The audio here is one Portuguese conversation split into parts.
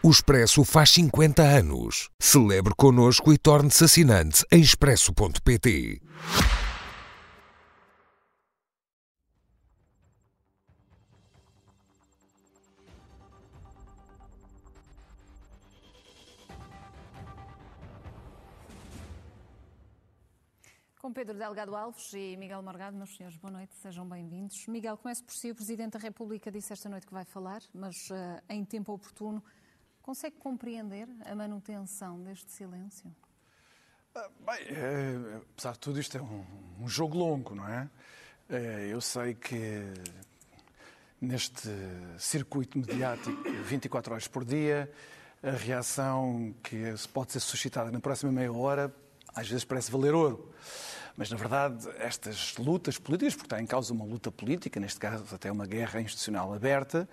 O Expresso faz 50 anos. Celebre connosco e torne-se assinante em expresso.pt. Com Pedro Delgado Alves e Miguel Morgado, meus senhores, boa noite, sejam bem-vindos. Miguel, começo por si. O Presidente da República disse esta noite que vai falar, mas uh, em tempo oportuno. Consegue compreender a manutenção deste silêncio? Ah, bem, é, apesar de tudo, isto é um, um jogo longo, não é? é? Eu sei que neste circuito mediático, 24 horas por dia, a reação que pode ser suscitada na próxima meia hora às vezes parece valer ouro. Mas, na verdade, estas lutas políticas, porque está em causa uma luta política, neste caso até uma guerra institucional aberta,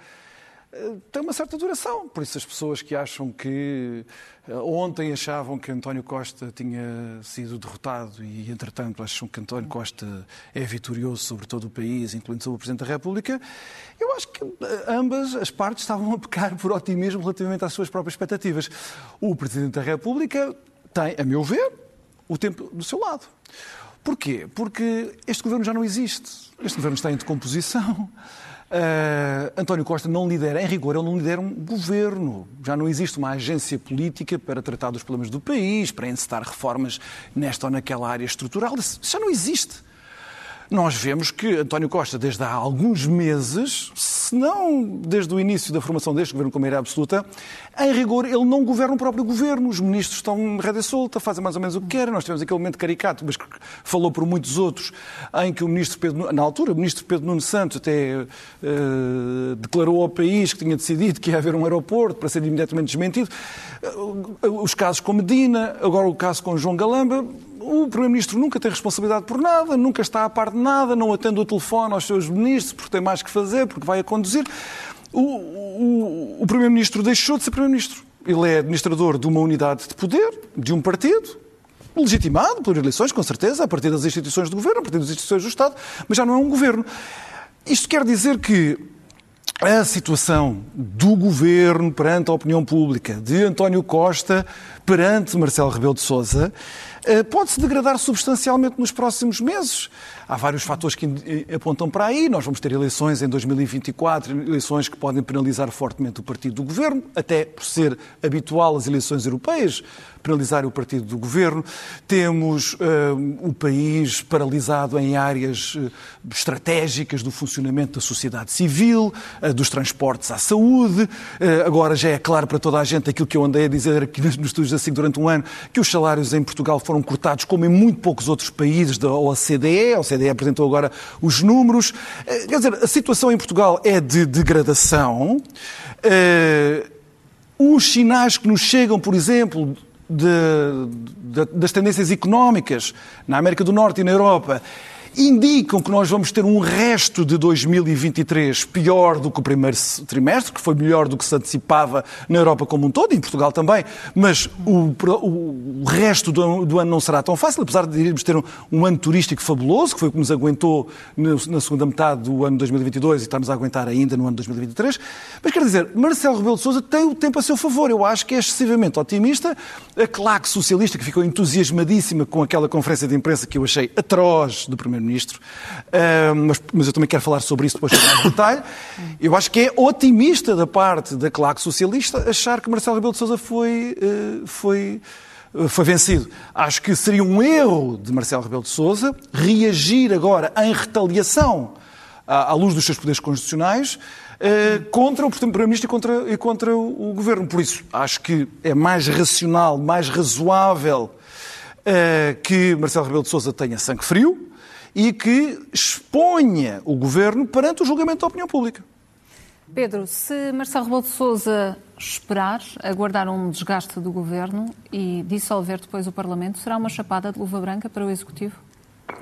tem uma certa duração. Por isso, as pessoas que acham que eh, ontem achavam que António Costa tinha sido derrotado e, entretanto, acham que António Costa é vitorioso sobre todo o país, incluindo sobre o Presidente da República, eu acho que eh, ambas as partes estavam a pecar por otimismo relativamente às suas próprias expectativas. O Presidente da República tem, a meu ver, o tempo do seu lado. Porquê? Porque este governo já não existe. Este governo está em decomposição. Uh, António Costa não lidera, em rigor, ele não lidera um governo. Já não existe uma agência política para tratar dos problemas do país, para encetar reformas nesta ou naquela área estrutural. Isso já não existe nós vemos que António Costa, desde há alguns meses, se não desde o início da formação deste governo com maioria absoluta, em rigor, ele não governa o próprio governo. Os ministros estão rede solta, fazem mais ou menos o que querem. Nós tivemos aquele momento caricato, mas que falou por muitos outros, em que o ministro Pedro, na altura, o ministro Pedro Nuno Santos até uh, declarou ao país que tinha decidido que ia haver um aeroporto para ser imediatamente desmentido. Uh, os casos com Medina, agora o caso com João Galamba o Primeiro-Ministro nunca tem responsabilidade por nada, nunca está a par de nada, não atende o telefone aos seus ministros porque tem mais que fazer, porque vai a conduzir. O, o, o Primeiro-Ministro deixou de ser Primeiro-Ministro. Ele é administrador de uma unidade de poder, de um partido, legitimado por eleições, com certeza, a partir das instituições do governo, a partir das instituições do Estado, mas já não é um governo. Isto quer dizer que a situação do governo perante a opinião pública, de António Costa perante Marcelo Rebelo de Sousa, eh, pode-se degradar substancialmente nos próximos meses. Há vários fatores que apontam para aí. Nós vamos ter eleições em 2024, eleições que podem penalizar fortemente o partido do governo, até por ser habitual as eleições europeias penalizar o partido do governo. Temos uh, o país paralisado em áreas estratégicas do funcionamento da sociedade civil, uh, dos transportes à saúde. agora já é claro para toda a gente aquilo que eu andei a dizer aqui nos estúdios assim durante um ano, que os salários em Portugal foram cortados como em muito poucos outros países da OCDE. A OCDE apresentou agora os números. Quer dizer, a situação em Portugal é de degradação. Os sinais que nos chegam, por exemplo, de, de, das tendências económicas na América do Norte e na Europa indicam que nós vamos ter um resto de 2023 pior do que o primeiro trimestre, que foi melhor do que se antecipava na Europa como um todo, e em Portugal também, mas o, o, resto do, do, ano não será tão fácil, apesar de irmos ter um, um, ano turístico fabuloso, que foi o que nos aguentou no, na segunda metade do ano 2022 e está-nos a aguentar ainda no ano 2023. Mas quer dizer, Marcelo Rebelo de Sousa tem o tempo a seu favor. Eu acho que é excessivamente otimista. A claque socialista, que ficou entusiasmadíssima com aquela conferência de imprensa que eu achei atroz do primeiro Primeiro-Ministro, uh, mas, mas, eu também quero falar sobre isso depois com mais detalhe. Eu acho que é otimista da parte da claque socialista achar que Marcelo Rebelo de Sousa foi, uh, foi, uh, foi vencido. Acho que seria um erro de Marcelo Rebelo de Sousa reagir agora em retaliação à, à luz dos seus poderes constitucionais contra o Primeiro-Ministro e contra, e contra o, o, Governo. Por isso, acho que é mais racional, mais razoável uh, que Marcelo Rebelo de Sousa tenha sangue frio, e que exponha o governo perante o julgamento da opinião pública. Pedro, se Marcelo Rebelo de Sousa esperar, aguardar um desgaste do governo e dissolver depois o Parlamento, será uma chapada de luva branca para o Executivo?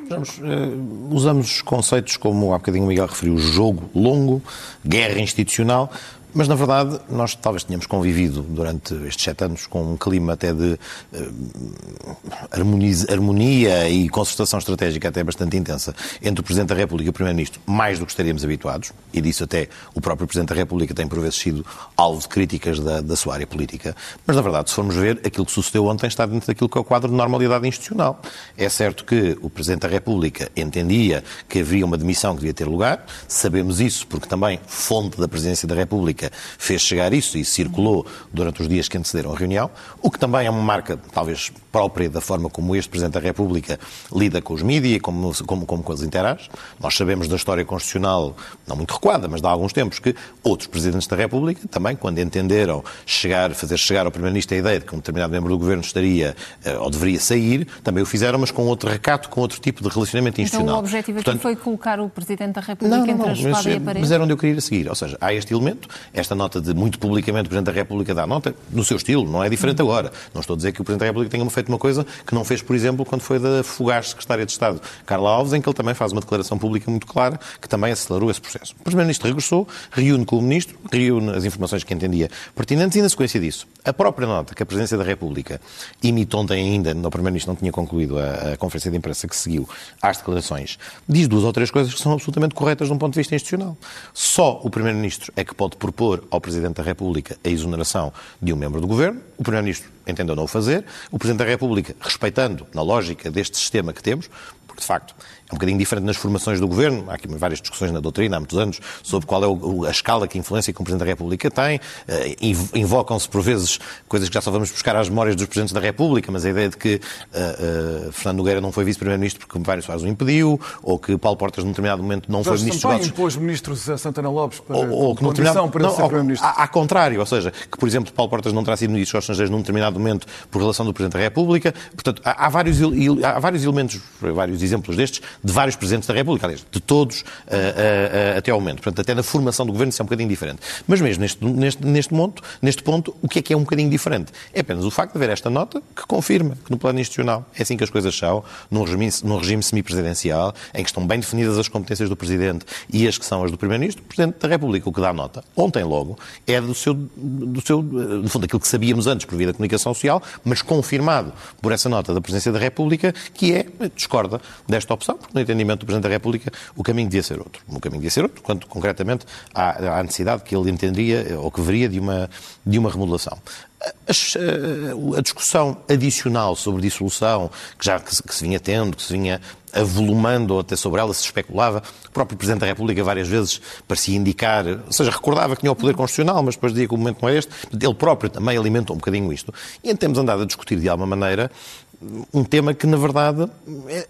Usamos, uh, usamos conceitos como há bocadinho o Miguel referiu, jogo longo, guerra institucional, Mas, na verdade, nós talvez tenhamos convivido durante estes sete anos com um clima até de uh, harmonia e concertação estratégica até bastante intensa entre o Presidente da República e o Primeiro-Ministro, mais do que estaríamos habituados, e disso até o próprio Presidente da República tem por vezes sido alvo de críticas da, da sua área política. Mas, na verdade, se formos ver, aquilo que sucedeu ontem está dentro daquilo que é o quadro de normalidade institucional. É certo que o Presidente da República entendia que havia uma demissão que devia ter lugar, sabemos isso porque também fonte da Presidência da República fez chegar isso e circulou durante os dias que antecederam a reunião, o que também é uma marca, talvez própria da forma como este Presidente da República lida com os mídias, como, como, como com as interages. Nós sabemos da história constitucional, não muito recuada, mas de há alguns tempos, que outros Presidentes da República também, quando entenderam chegar, fazer chegar ao Primeiro-Ministro a ideia de que um determinado membro do Governo estaria eh, ou deveria sair, também o fizeram, mas com outro recato, com outro tipo de relacionamento institucional. Então o objetivo Portanto, aqui foi colocar o Presidente da República não, não, entre não, a espada mas, e a parede? Mas era onde eu queria ir a seguir. Ou seja, há este elemento, esta nota de muito publicamente o Presidente da República dá nota, no seu estilo, não é diferente agora. Não estou a dizer que o Presidente da República tenha feito uma coisa que não fez, por exemplo, quando foi da fugaz Secretária de Estado Carla Alves, em que ele também faz uma declaração pública muito clara que também acelerou esse processo. O Primeiro-Ministro regressou, reúne com o Ministro, reúne as informações que entendia pertinentes e, na sequência disso, a própria nota que a Presidência da República emite ontem ainda, o Primeiro-Ministro não tinha concluído a, a conferência de imprensa que seguiu às declarações, diz duas ou três coisas que são absolutamente corretas de um ponto de vista institucional. Só o Primeiro-Ministro é que pode propor ao Presidente da República a exoneração de um membro do Governo. O Primeiro-Ministro entendeu não o fazer. O Presidente da República, respeitando na lógica deste sistema que temos, porque de facto um bocadinho diferente nas formações do governo. Há aqui várias discussões na doutrina há muitos anos sobre qual é a escala que a influência que o Presidente da República tem. Eh, invocam-se, por vezes, coisas que já só vamos buscar às memórias dos Presidentes da República, mas a ideia de que uh, uh, Fernando Nogueira não foi Vice-Primeiro-Ministro porque Mário Soares o impediu, ou que Paulo Portas, num determinado momento, não Jorge foi Ministro Sampaio impôs ministros a Santana Lopes para, ou, ou que condição para não, ser Primeiro-Ministro. Ao contrário, ou seja, que, por exemplo, Paulo Portas não terá sido Ministro dos Estrangeiros num determinado momento por relação do Presidente da República. Portanto, há, há, vários, há vários elementos, vários exemplos destes, de vários Presidentes da República, aliás, de todos uh, uh, até ao momento. Portanto, até na formação do Governo isso é um bocadinho diferente. Mas mesmo neste, neste, neste, ponto, neste ponto, o que é que é um bocadinho diferente? É apenas o facto de haver esta nota que confirma que no plano institucional é assim que as coisas são, num regime, num regime semipresidencial, em que estão bem definidas as competências do Presidente e as que são as do Primeiro-Ministro, o Presidente da República, o que dá nota, ontem logo, é do seu, do seu, no fundo, aquilo que sabíamos antes por via da comunicação social, mas confirmado por essa nota da Presidência da República, que é, discorda desta opção, porque no entendimento do Presidente da República o caminho devia ser outro. O caminho devia ser outro, quanto concretamente à, à necessidade que ele entendia ou que veria de uma, de uma remodelação. A, a, discussão adicional sobre dissolução, que já que se, que se vinha tendo, que se vinha avolumando, ou até sobre ela se especulava. O próprio Presidente da República várias vezes parecia indicar, ou seja, recordava que tinha o poder constitucional, mas depois dizia que o momento não é este. Ele próprio também alimentou um bocadinho isto. E temos andado a discutir de alguma maneira um tema que, na verdade, é,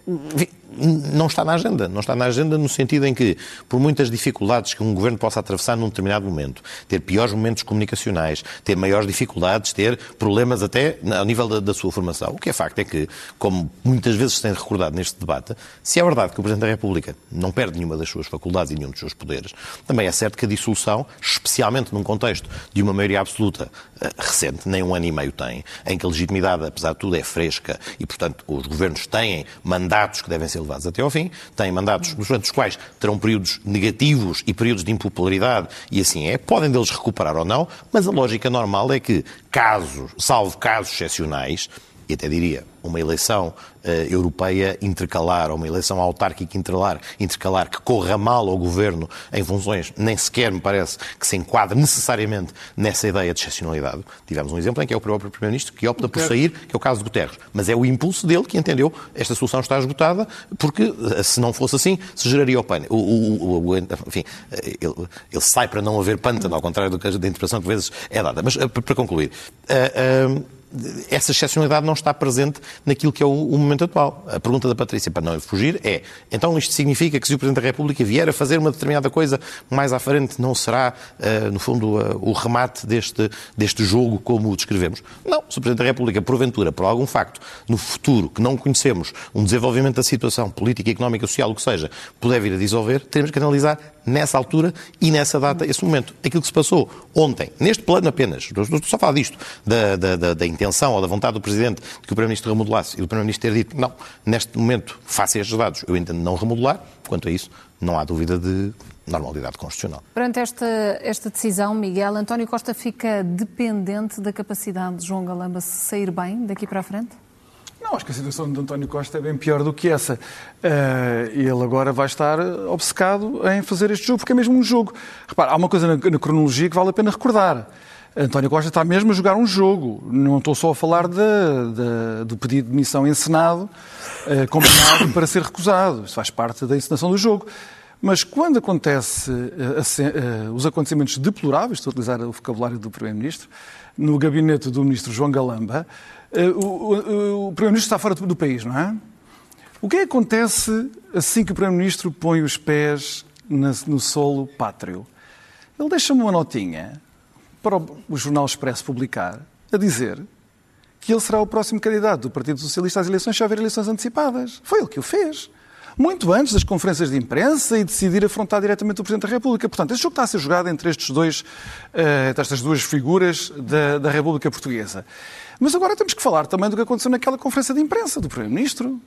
não está na agenda. Não está na agenda no sentido em que, por muitas dificuldades que um governo possa atravessar num determinado momento, ter piores momentos comunicacionais, ter maiores dificuldades, ter problemas até ao nível da, da sua formação. O que é facto é que, como muitas vezes se tem recordado neste debate, se é verdade que o Presidente da República não perde nenhuma das suas faculdades e nenhum dos seus poderes, também é certo que a dissolução, especialmente num contexto de uma maioria absoluta uh, recente, nem um ano e meio tem, em que a legitimidade, apesar de tudo, é fresca e, portanto, os governos têm mandatos que devem ser levados até ao fim, têm mandatos durante os quais terão períodos negativos e períodos de impopularidade, e assim é, podem deles recuperar ou não, mas a lógica normal é que, casos, salvo casos excepcionais, e até diria uma eleição uh, europeia intercalar, ou uma eleição autárquica intercalar, intercalar que corra mal ao governo em funções, nem sequer me parece que se enquadre necessariamente nessa ideia de excepcionalidade. Tivemos um exemplo em que é o próprio Primeiro-Ministro que opta por sair, que é o caso de Guterres. Mas é o impulso dele que entendeu esta solução está esgotada, porque eh, se não fosse assim, se geraria o pânico. O, o, o, enfim, eh, ele, ele, sai para não haver pântano, ao contrário da interpretação que às vezes é dada. Mas para concluir. Uh, uh, essa excepcionalidade não está presente naquilo que é o, o, momento atual. A pergunta da Patrícia, para não fugir, é: então isto significa que se o Presidente da República vier a fazer uma determinada coisa mais à frente, não será, uh, no fundo, uh, o remate deste, deste jogo como o descrevemos? Não. Se o Presidente da República, porventura, por algum facto, no futuro, que não conhecemos, um desenvolvimento da situação política, económica, social, o que seja, puder vir a dissolver, teremos que analisar nessa altura e nessa data, esse momento. Aquilo que se passou ontem, neste plano apenas, estou só a falar disto, da, da, da, da intenção ou da vontade do Presidente de que o Primeiro-Ministro remodelasse e o Primeiro-Ministro ter dito, não, neste momento, face a estes dados, eu entendo não remodelar, quanto a isso, não há dúvida de normalidade constitucional. Perante esta, esta decisão, Miguel, António Costa fica dependente da capacidade de João Galamba sair bem daqui para a frente? Acho que a situação de António Costa é bem pior do que essa. Uh, ele agora vai estar obcecado em fazer este jogo, porque é mesmo um jogo. Repara, há uma coisa na, cronologia que vale a pena recordar. António Costa está mesmo a jogar um jogo. Não estou só a falar de, de, do pedido de missão em Senado, uh, combinado para ser recusado. Isso faz parte da encenação do jogo. Mas quando acontece uh, uh, os acontecimentos deploráveis, estou a utilizar o vocabulário do Primeiro-Ministro, no gabinete do Ministro João Galamba, o, o, o Primeiro-Ministro está fora do país, não é? O que, é que acontece assim que o Primeiro-Ministro põe os pés no solo pátrio? Ele deixa-me uma notinha para o Jornal Expresso publicar, a dizer que ele será o próximo candidato do Partido Socialista às eleições se houver eleições antecipadas. Foi ele que o fez. Muito antes das conferências de imprensa e decidir afrontar diretamente o Presidente da República. Portanto, este jogo está a ser jogado entre estes dois, uh, estas duas figuras da, da República Portuguesa. Mas agora temos que falar também do que aconteceu naquela conferência de imprensa do Primeiro-Ministro.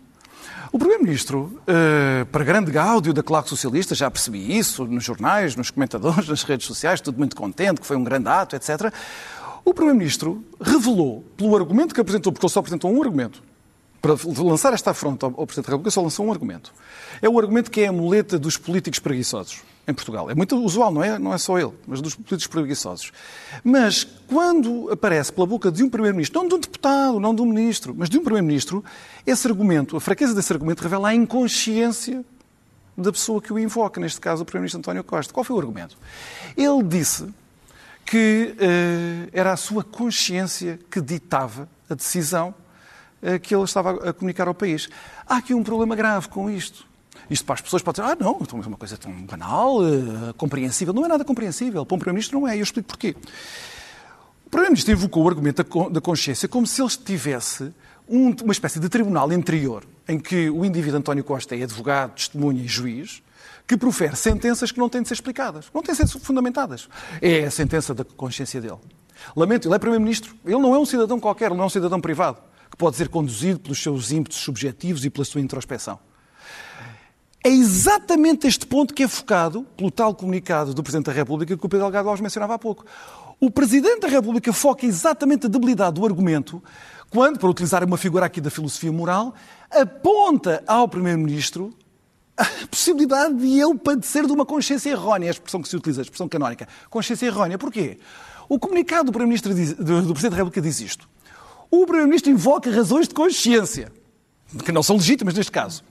O Primeiro-Ministro, uh, para grande gáudio da claque socialista, já percebi isso nos jornais, nos comentadores, nas redes sociais, tudo muito contente, que foi um grande ato, etc. O Primeiro-Ministro revelou, pelo argumento que apresentou, porque ele só apresentou um argumento, para lançar esta afronta ao Presidente da República, só lançou um argumento. É o argumento que é a muleta dos políticos preguiçosos em Portugal. É muito usual, não é, não é só ele, mas dos políticos preguiçosos. Mas quando aparece pela boca de um Primeiro-Ministro, não de um deputado, não de um Ministro, mas de um Primeiro-Ministro, esse argumento, a fraqueza desse argumento revela a inconsciência da pessoa que o invoca, neste caso o Primeiro-Ministro António Costa. Qual foi o argumento? Ele disse que uh, era a sua consciência que ditava a decisão que ele estava a comunicar ao país. Há aqui um problema grave com isto. Isto para as pessoas pode dizer, ah, não, então é uma coisa tão banal, uh, compreensível. Não é nada compreensível. Para um Primeiro-Ministro não é. E eu explico porquê. O Primeiro-Ministro invocou o argumento da consciência como se ele tivesse um, uma espécie de tribunal interior em que o indivíduo António Costa é advogado, testemunha e juiz, que profere sentenças que não têm de ser explicadas, não têm de ser fundamentadas. É a sentença da consciência dele. Lamento, ele é Primeiro-Ministro. Ele não é um cidadão qualquer, ele não é um cidadão privado, que pode ser conduzido pelos seus ímpetos subjetivos e pela sua introspeção. É exatamente este ponto que é focado pelo tal comunicado do Presidente da República que o Pedro Delgado Alves mencionava há pouco. O Presidente da República foca exatamente a debilidade do argumento quando, para utilizar uma figura aqui da filosofia moral, aponta ao Primeiro-Ministro a possibilidade de ele padecer de uma consciência errónea, a expressão que se utiliza, a expressão canónica. Consciência errónea. Porquê? O comunicado do, Primeiro-Ministro do, do Presidente da República diz isto. O Primeiro-Ministro invoca razões de consciência, que não são legítimas neste caso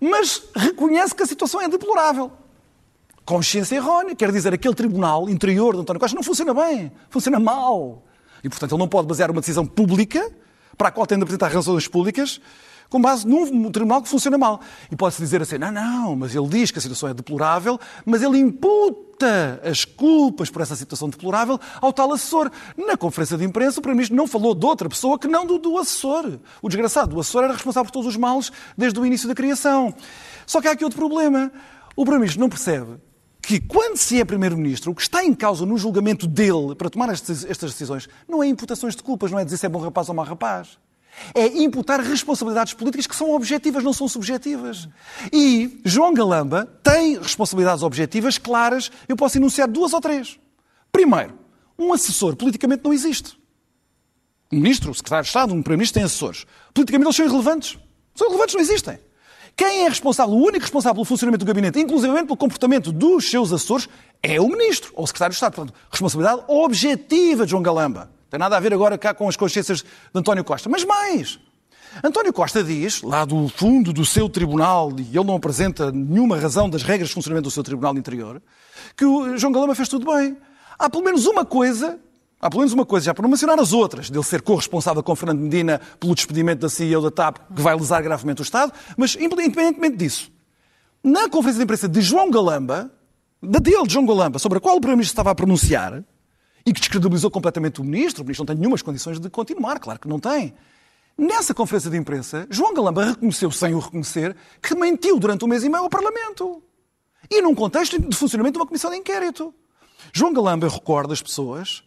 mas reconhece que a situação é deplorável. Consciência errónea, quer dizer, aquele tribunal interior de António Costa não funciona bem, funciona mal. E, portanto, ele não pode basear uma decisão pública, para a qual tem de apresentar razões públicas, com base num tribunal que funciona mal. E pode-se dizer assim, não, não, mas ele diz que a situação é deplorável, mas ele imputa as culpas por essa situação deplorável ao tal assessor. Na conferência de imprensa, o Primeiro-Ministro não falou de outra pessoa que não do, do assessor. O desgraçado, o assessor era responsável por todos os males desde o início da criação. Só que há aqui outro problema. O Primeiro-Ministro não percebe que quando se é Primeiro-Ministro, o que está em causa no julgamento dele para tomar estas decisões não é imputações de culpas, não é dizer se é bom rapaz ou mau rapaz é imputar responsabilidades políticas que são objetivas, não são subjetivas. E João Galamba tem responsabilidades objetivas claras. Eu posso enunciar duas ou três. Primeiro, um assessor politicamente não existe. Um ministro, um secretário de Estado, um primeiro-ministro têm assessores. Politicamente eles são irrelevantes. São irrelevantes, não existem. Quem é responsável, o único responsável pelo funcionamento do gabinete, inclusive pelo comportamento dos seus assessores, é o ministro ou o secretário de Estado. Portanto, responsabilidade objetiva de João Galamba. Tem nada a ver agora cá com as consciências de António Costa. Mas mais, António Costa diz, lá do fundo do seu tribunal, e ele não apresenta nenhuma razão das regras de funcionamento do seu tribunal interior, que o João Galamba fez tudo bem. Há pelo menos uma coisa, há pelo menos uma coisa, já para não mencionar as outras, dele ser corresponsável com Fernando Medina pelo despedimento da CEO da TAP, que vai lesar gravemente o Estado, mas independentemente disso, na conferência de imprensa de João Galamba, da dele, de João Galamba, sobre a qual o Primeiro-Ministro estava a pronunciar, e que descredibilizou completamente o ministro. O ministro não tem nenhumas condições de continuar, claro que não tem. Nessa conferência de imprensa, João Galamba reconheceu, sem o reconhecer, que mentiu durante um mês e meio ao Parlamento. E num contexto de funcionamento de uma comissão de inquérito. João Galamba recorda as pessoas,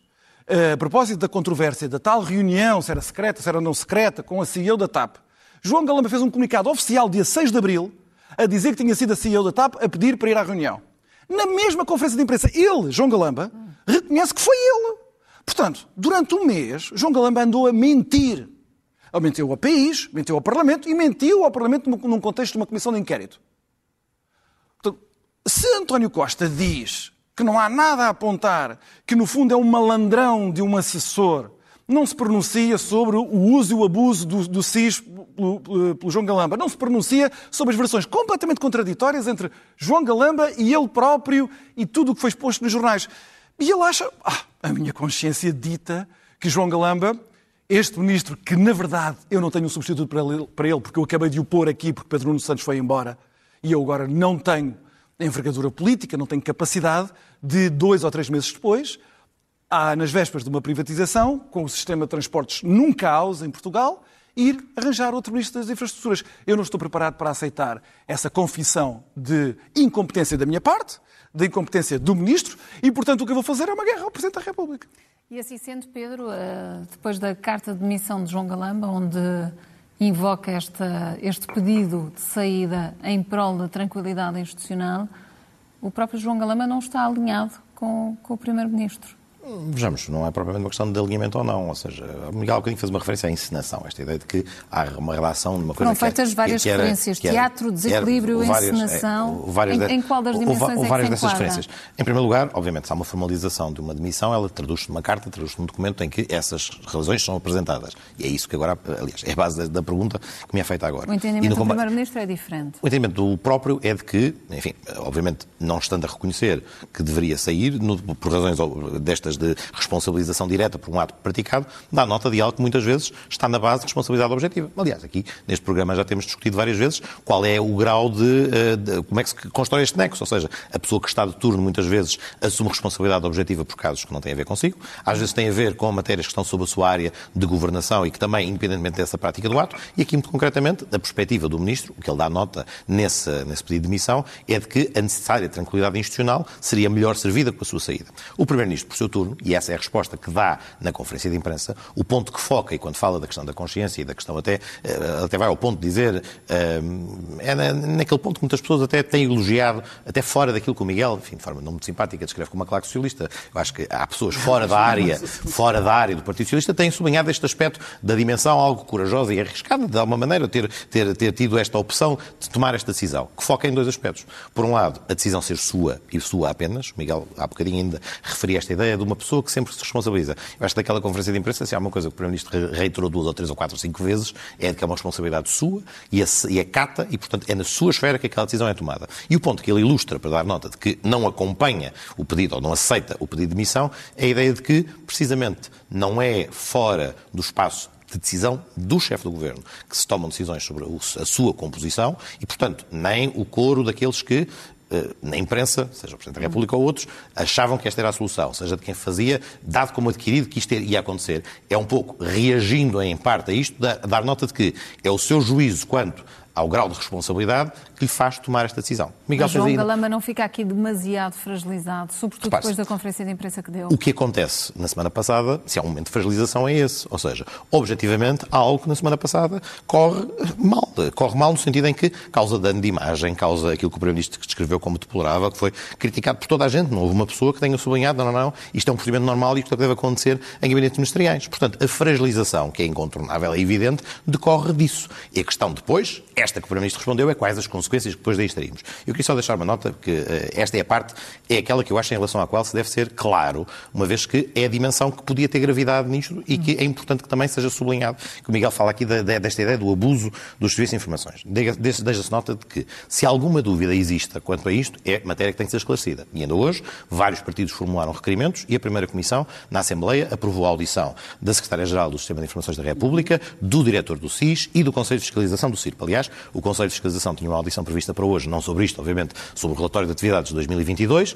a propósito da controvérsia da tal reunião, se era secreta, se era não secreta, com a CEO da TAP. João Galamba fez um comunicado oficial dia 6 de abril a dizer que tinha sido a CEO da TAP a pedir para ir à reunião. Na mesma conferência de imprensa, ele, João Galamba, reconhece que foi ele. Portanto, durante um mês, João Galamba andou a mentir. Ele mentiu ao país, mentiu ao Parlamento e mentiu ao Parlamento num contexto de uma comissão de inquérito. Portanto, se António Costa diz que não há nada a apontar, que no fundo é um malandrão de um assessor, não se pronuncia sobre o uso e o abuso do, do SIS pelo, pelo, João Galamba, não se pronuncia sobre as versões completamente contraditórias entre João Galamba e ele próprio e tudo o que foi exposto nos jornais. E ele acha, ah, a minha consciência dita que João Galamba, este ministro, que na verdade eu não tenho um substituto para ele, para ele porque eu acabei de o pôr aqui porque Pedro Nuno Santos foi embora e eu agora não tenho envergadura política, não tenho capacidade de, dois ou três meses depois, há, nas vésperas de uma privatização, com o sistema de transportes num caos em Portugal, ir arranjar outro ministro das infraestruturas. Eu não estou preparado para aceitar essa confissão de incompetência da minha parte, da incompetência do ministro, e, portanto, o que eu vou fazer é uma guerra ao Presidente da República. E assim sendo, Pedro, eh, depois da carta de demissão de João Galamba, onde invoca esta, este pedido de saída em prol da tranquilidade institucional, o próprio João Galamba não está alinhado com, com o Primeiro-Ministro. Vejamos, não é propriamente uma questão de alinhamento ou não. Ou seja, o Miguel há bocadinho fez uma referência à encenação, esta ideia de que há uma relação de uma coisa. Foram feitas que, várias que era, referências: que era, teatro, desequilíbrio, várias, encenação. É, várias em, em, qual das dimensões ou, é várias dessas referências. Em primeiro lugar, obviamente, se há uma formalização de uma demissão, ela traduz-se numa carta, traduz-se num documento em que essas razões são apresentadas. E é isso que agora, aliás, é a base da, da pergunta que me é feita agora. O entendimento do Primeiro-Ministro é diferente. O entendimento do próprio é de que, enfim, obviamente, não estando a reconhecer que deveria sair, no, por razões destas de responsabilização direta por um ato praticado, dá nota de algo que muitas vezes está na base de responsabilidade objetiva. Aliás, aqui neste programa já temos discutido várias vezes qual é o grau de, eh, de como é que se constrói este nexo, ou seja, a pessoa que está de turno muitas vezes assume responsabilidade objetiva por casos que não têm a ver consigo, às vezes tem a ver com matérias que estão sob a sua área de governação e que também, independentemente dessa prática do ato, e aqui muito concretamente, da perspectiva do Ministro, o que ele dá nota nesse, nesse pedido de demissão, é de que a necessária tranquilidade institucional seria melhor servida com a sua saída. O Primeiro-Ministro, por seu turno, e essa é a resposta que dá na conferência de imprensa, o ponto que foca, e quando fala da questão da consciência e da questão até, eh, até vai ao ponto de dizer, eh, é naquele ponto que muitas pessoas até têm elogiado, até fora daquilo que o Miguel, enfim, de forma não muito simpática, descreve como uma claque socialista. Eu acho que há pessoas fora da área, fora da área do Partido Socialista, têm sublinhado este aspecto da dimensão algo corajosa e arriscada, de alguma maneira, ter, ter, ter tido esta opção de tomar esta decisão, que foca em dois aspectos. Por um lado, a decisão ser sua e sua apenas. O Miguel, há bocadinho ainda referia esta ideia de uma pessoa que sempre se responsabiliza. Eu acho que daquela conferência de imprensa, se há uma coisa que o Primeiro-Ministro reiterou duas ou três ou quatro ou cinco vezes, é que é uma responsabilidade sua e, e acata, e portanto é na sua esfera que aquela decisão é tomada. E o ponto que ele ilustra, para dar nota de que não acompanha o pedido ou não aceita o pedido de demissão, é a ideia de que, precisamente, não é fora do espaço de decisão do chefe do governo, que se tomam decisões sobre a sua composição e, portanto, nem o coro daqueles que na imprensa, seja o Presidente da República ou outros, achavam que esta era a solução, seja de quem fazia, dado como adquirido que isto ia acontecer. É um pouco reagindo em parte a isto, dar nota de que é o seu juízo quanto ao grau de responsabilidade que lhe faz tomar esta decisão. Miguel Mas João ainda... Galamba não fica aqui demasiado fragilizado, sobretudo depois da conferência de imprensa que deu? O que acontece na semana passada, se há um momento de fragilização, é esse. Ou seja, objetivamente, há algo que na semana passada corre mal. Corre mal no sentido em que causa dano de imagem, causa aquilo que o Primeiro-Ministro descreveu como deplorável, que foi criticado por toda a gente. Não houve uma pessoa que tenha sublinhado, não, não, não, isto é um procedimento normal e isto deve acontecer em gabinetes ministeriais. Portanto, a fragilização, que é incontornável, é evidente, decorre disso. E a questão depois, esta que o Primeiro-Ministro respondeu, é quais as consequências consequências que depois daí estaríamos. Eu queria só deixar uma nota, que uh, esta é a parte, é aquela que eu acho em relação à qual se deve ser claro, uma vez que é a dimensão que podia ter gravidade nisto e que é importante que também seja sublinhado, que o Miguel fala aqui desta ideia do abuso dos serviços de informações. Deixa-se nota de que, se alguma dúvida exista quanto a isto, é matéria que tem que ser esclarecida. E ainda hoje, vários partidos formularam requerimentos e a primeira Comissão, na Assembleia, aprovou a audição da Secretária-Geral do Sistema de Informações da República, do Diretor do SIS e do Conselho de Fiscalização do CIRP. Aliás, o Conselho de Fiscalização tinha uma audição prevista para hoje, não sobre isto, obviamente, sobre o relatório de atividades de 2022. Uh,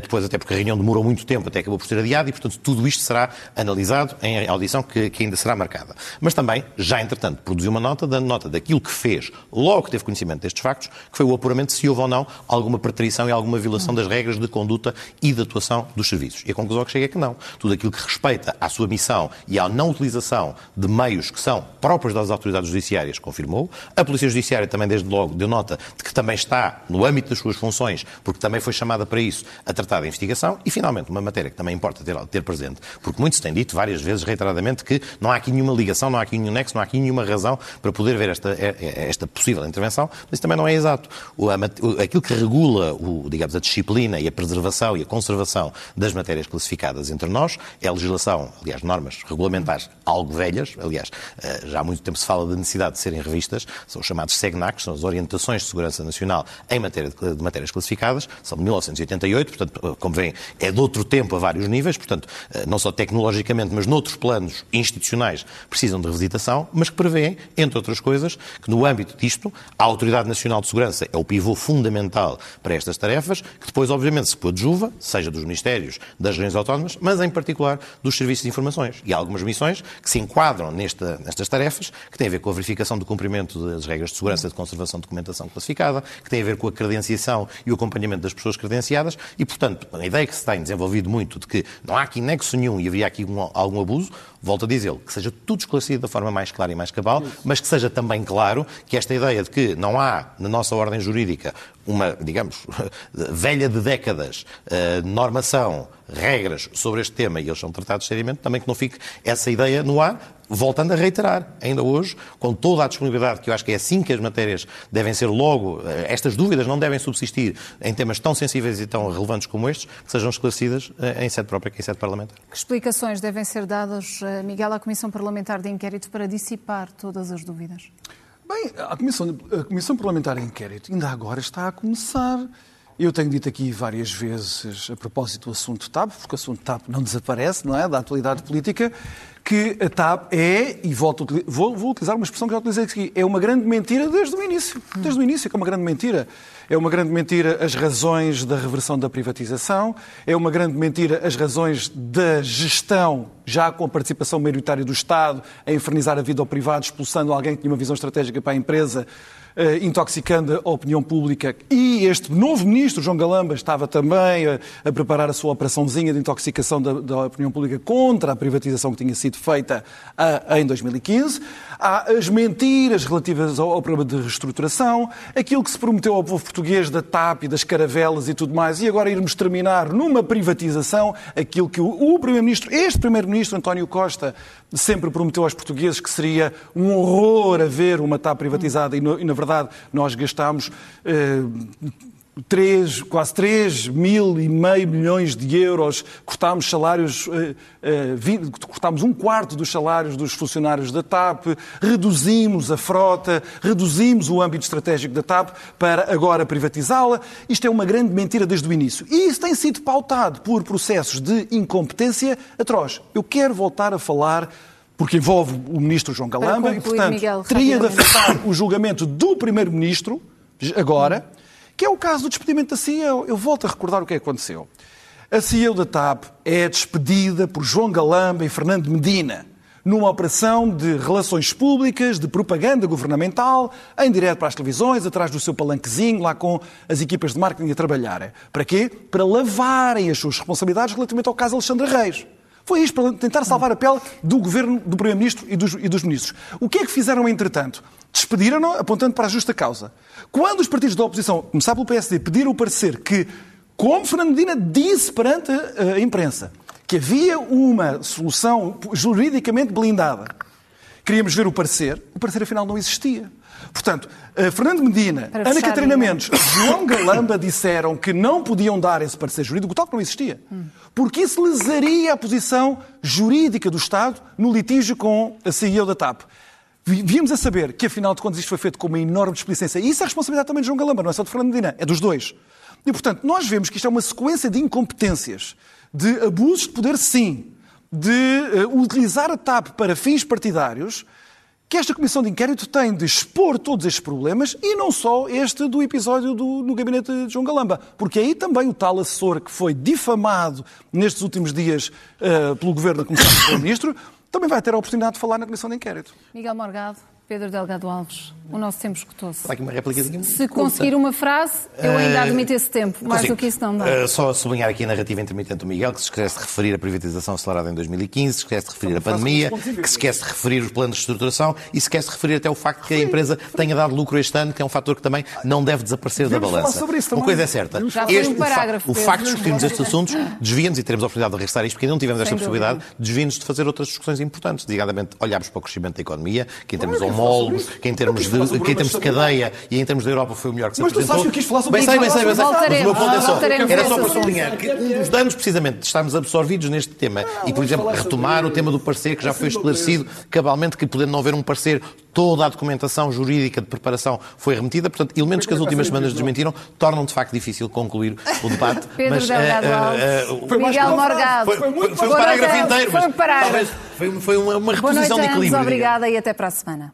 depois, até porque a reunião demorou muito tempo, até acabou por ser adiada e, portanto, tudo isto será analisado em audição que, que ainda será marcada. Mas também, já entretanto, produziu uma nota, dando nota daquilo que fez logo que teve conhecimento destes factos, que foi o apuramento se houve ou não alguma preterição e alguma violação das regras de conduta e de atuação dos serviços. E a conclusão que chega é que não. Tudo aquilo que respeita à sua missão e à não utilização de meios que são próprios das autoridades judiciárias confirmou. A Polícia Judiciária também, desde logo, deu nota que também está, no âmbito das suas funções, porque também foi chamada para isso, a tratar da investigação, e finalmente uma matéria que também importa ter, ter presente, porque muito se tem dito várias vezes, reiteradamente, que não há aqui nenhuma ligação, não há aqui nenhum nexo, não há aqui nenhuma razão para poder ver esta, é, é, esta possível intervenção, mas isso também não é exato. O, a, aquilo que regula, o, digamos, a disciplina e a preservação e a conservação das matérias classificadas entre nós é a legislação, aliás, normas regulamentares algo velhas, aliás, eh, já há muito tempo se fala da necessidade de serem revistas, são os chamados SEGNACs, são as Orientações de Segurança Nacional em matéria de, de matérias classificadas, são de 1988, portanto, eh, como veem, é de outro tempo a vários níveis, portanto, eh, não só tecnologicamente, mas noutros planos institucionais precisam de revisitação, mas que prevêem, entre outras coisas, que no âmbito disto, a Autoridade Nacional de Segurança é o pivô fundamental para estas tarefas, que depois, obviamente, se coadjuva, seja dos Ministérios, das regiões autónomas, mas em particular dos Serviços de Informações. E há algumas missões que se enquadram nesta, nestas tarefas, que têm a ver com a verificação do cumprimento das regras de segurança de conservação de documentação que têm a ver com a credenciação e o acompanhamento das pessoas credenciadas, e, portanto, a ideia que se tem desenvolvido muito de que não há aqui nexo nenhum e haveria aqui um, algum abuso, volto a dizê-lo, que seja tudo esclarecido da forma mais clara e mais cabal, mas que seja também claro que esta ideia de que não há na nossa ordem jurídica uma, digamos, velha de décadas, uh, normação, regras sobre este tema e eles são tratados seriamente, também que não fique essa ideia no ar, voltando a reiterar, ainda hoje, com toda a disponibilidade, que eu acho que é assim que as matérias devem ser logo, eh, estas dúvidas não devem subsistir em temas tão sensíveis e tão relevantes como estes, que sejam esclarecidas eh, em sede própria, que é em sede parlamentar. Que explicações devem ser dadas, Miguel, à Comissão Parlamentar de Inquérito para dissipar todas as dúvidas? Bem, a Comissão, a Comissão Parlamentar de Inquérito ainda agora está a começar. Eu tenho dito aqui várias vezes, a propósito do assunto TAP, porque o assunto TAP não desaparece, não é? Da atualidade política, que a TAP é, e volto, vou, vou utilizar uma expressão que já utilizei aqui, é uma grande mentira desde o início. Desde o início, que é uma grande mentira. É uma grande mentira as razões da reversão da privatização, é uma grande mentira as razões da gestão, já com a participação maioritária do Estado, a infernizar a vida ao privado, expulsando alguém que tinha uma visão estratégica para a empresa, intoxicando a opinião pública. E este novo ministro, João Galamba, estava também a, a preparar a sua operaçãozinha de intoxicação da, da, opinião pública contra a privatização que tinha sido feita em 2015. Há as mentiras relativas ao, ao problema de reestruturação, aquilo que se prometeu ao povo português da TAP e das caravelas e tudo mais, e agora irmos terminar numa privatização, aquilo que o, o Primeiro-Ministro, este Primeiro-Ministro, António Costa, sempre prometeu aos portugueses que seria um horror haver uma TAP privatizada e, no, e na verdade, nós gastámos eh, 3, quase 3 mil e meio milhões de euros, cortámos salários, eh, eh, cortámos um quarto dos salários dos funcionários da TAP, reduzimos a frota, reduzimos o âmbito estratégico da TAP para agora privatizá-la. Isto é uma grande mentira desde o início. E isso tem sido pautado por processos de incompetência atroz. Eu quero voltar a falar porque envolve o ministro João Galamba e, portanto, Miguel, teria de afetar o julgamento do primeiro-ministro, agora, que é o caso do despedimento da CEO. Eu volto a recordar o que aconteceu. A CEO da TAP é despedida por João Galamba e Fernando Medina numa operação de relações públicas, de propaganda governamental, em direto para as televisões, atrás do seu palanquezinho, lá com as equipas de marketing a trabalharem. Para quê? Para lavarem as suas responsabilidades relativamente ao caso Alexandre Reis. Foi isto para tentar salvar a pele do governo, do Primeiro-Ministro e dos, e dos ministros. O que é que fizeram, entretanto? Despediram-no apontando para a justa causa. Quando os partidos da oposição, começar pelo PSD, pediram o parecer que, como Fernando Medina disse perante a, a imprensa, que havia uma solução juridicamente blindada, queríamos ver o parecer, o parecer afinal não existia. Portanto, eh, Fernando Medina, Ana Catarina Mendes, João Galamba disseram que não podiam dar esse parecer jurídico, tal que não existia. Porque isso lesaria a posição jurídica do Estado no litígio com a CEO da TAP. Víamos a saber que, afinal de contas, isto foi feito com uma enorme displicência. E isso é a responsabilidade também de João Galamba, não é só de Fernando Medina, é dos dois. E, portanto, nós vemos que isto é uma sequência de incompetências, de abusos de poder, sim, de uh, utilizar a TAP para fins partidários, que esta comissão de inquérito tem de expor todos estes problemas e não só este do episódio do, no gabinete de João Galamba, porque aí também o tal assessor que foi difamado nestes últimos dias uh, pelo governo, a começar pelo ministro, também vai ter a oportunidade de falar na comissão de inquérito. Miguel Morgado, Pedro Delgado Alves, o nosso tempo escutou-se. Se conseguir uma frase, eu ainda admito esse tempo. Mais do que isso não dá. Uh, só sublinhar aqui a narrativa intermitente do Miguel, que se esquece de referir a privatização acelerada em 2015, se esquece de referir a pandemia, que se esquece de referir os planos de estrukturação e se esquece de referir até o facto que a empresa tenha dado lucro este ano, que é um fator que também não deve desaparecer da balança. sobre isso Uma coisa é certa. Foi um parágrafo, o facto de discutirmos estes assuntos desvia-nos e teremos a oportunidade de regressar a isto, porque ainda não tivemos esta possibilidade, desvia-nos de fazer outras discussões importantes, designadamente olharmos para o crescimento da economia, que em termos de homólogos, que em termos de, que em termos de cadeia e em termos da Europa foi o melhor que se Mas tu apresentou. sabes que eu quis falar sobre Bem sei, bem sei, bem sei. Mas o meu ponto é só, era só para sublinhar que um dos danos, precisamente, de estarmos absorvidos neste tema e, por exemplo, retomar o tema do parecer que já foi esclarecido cabalmente, que podendo não haver um parecer, toda a documentação jurídica de preparação foi remetida. Portanto, elementos que as últimas semanas desmentiram tornam de facto difícil concluir o debate. Pedro Mas, Delgado eh, eh, eh, Miguel. Morgado. foi, foi- foi um parágrafo inteiro, Foi mas um parágrafo. talvez foi, foi uma, uma Boa noite reposição de equilíbrio. obrigada e até para a semana.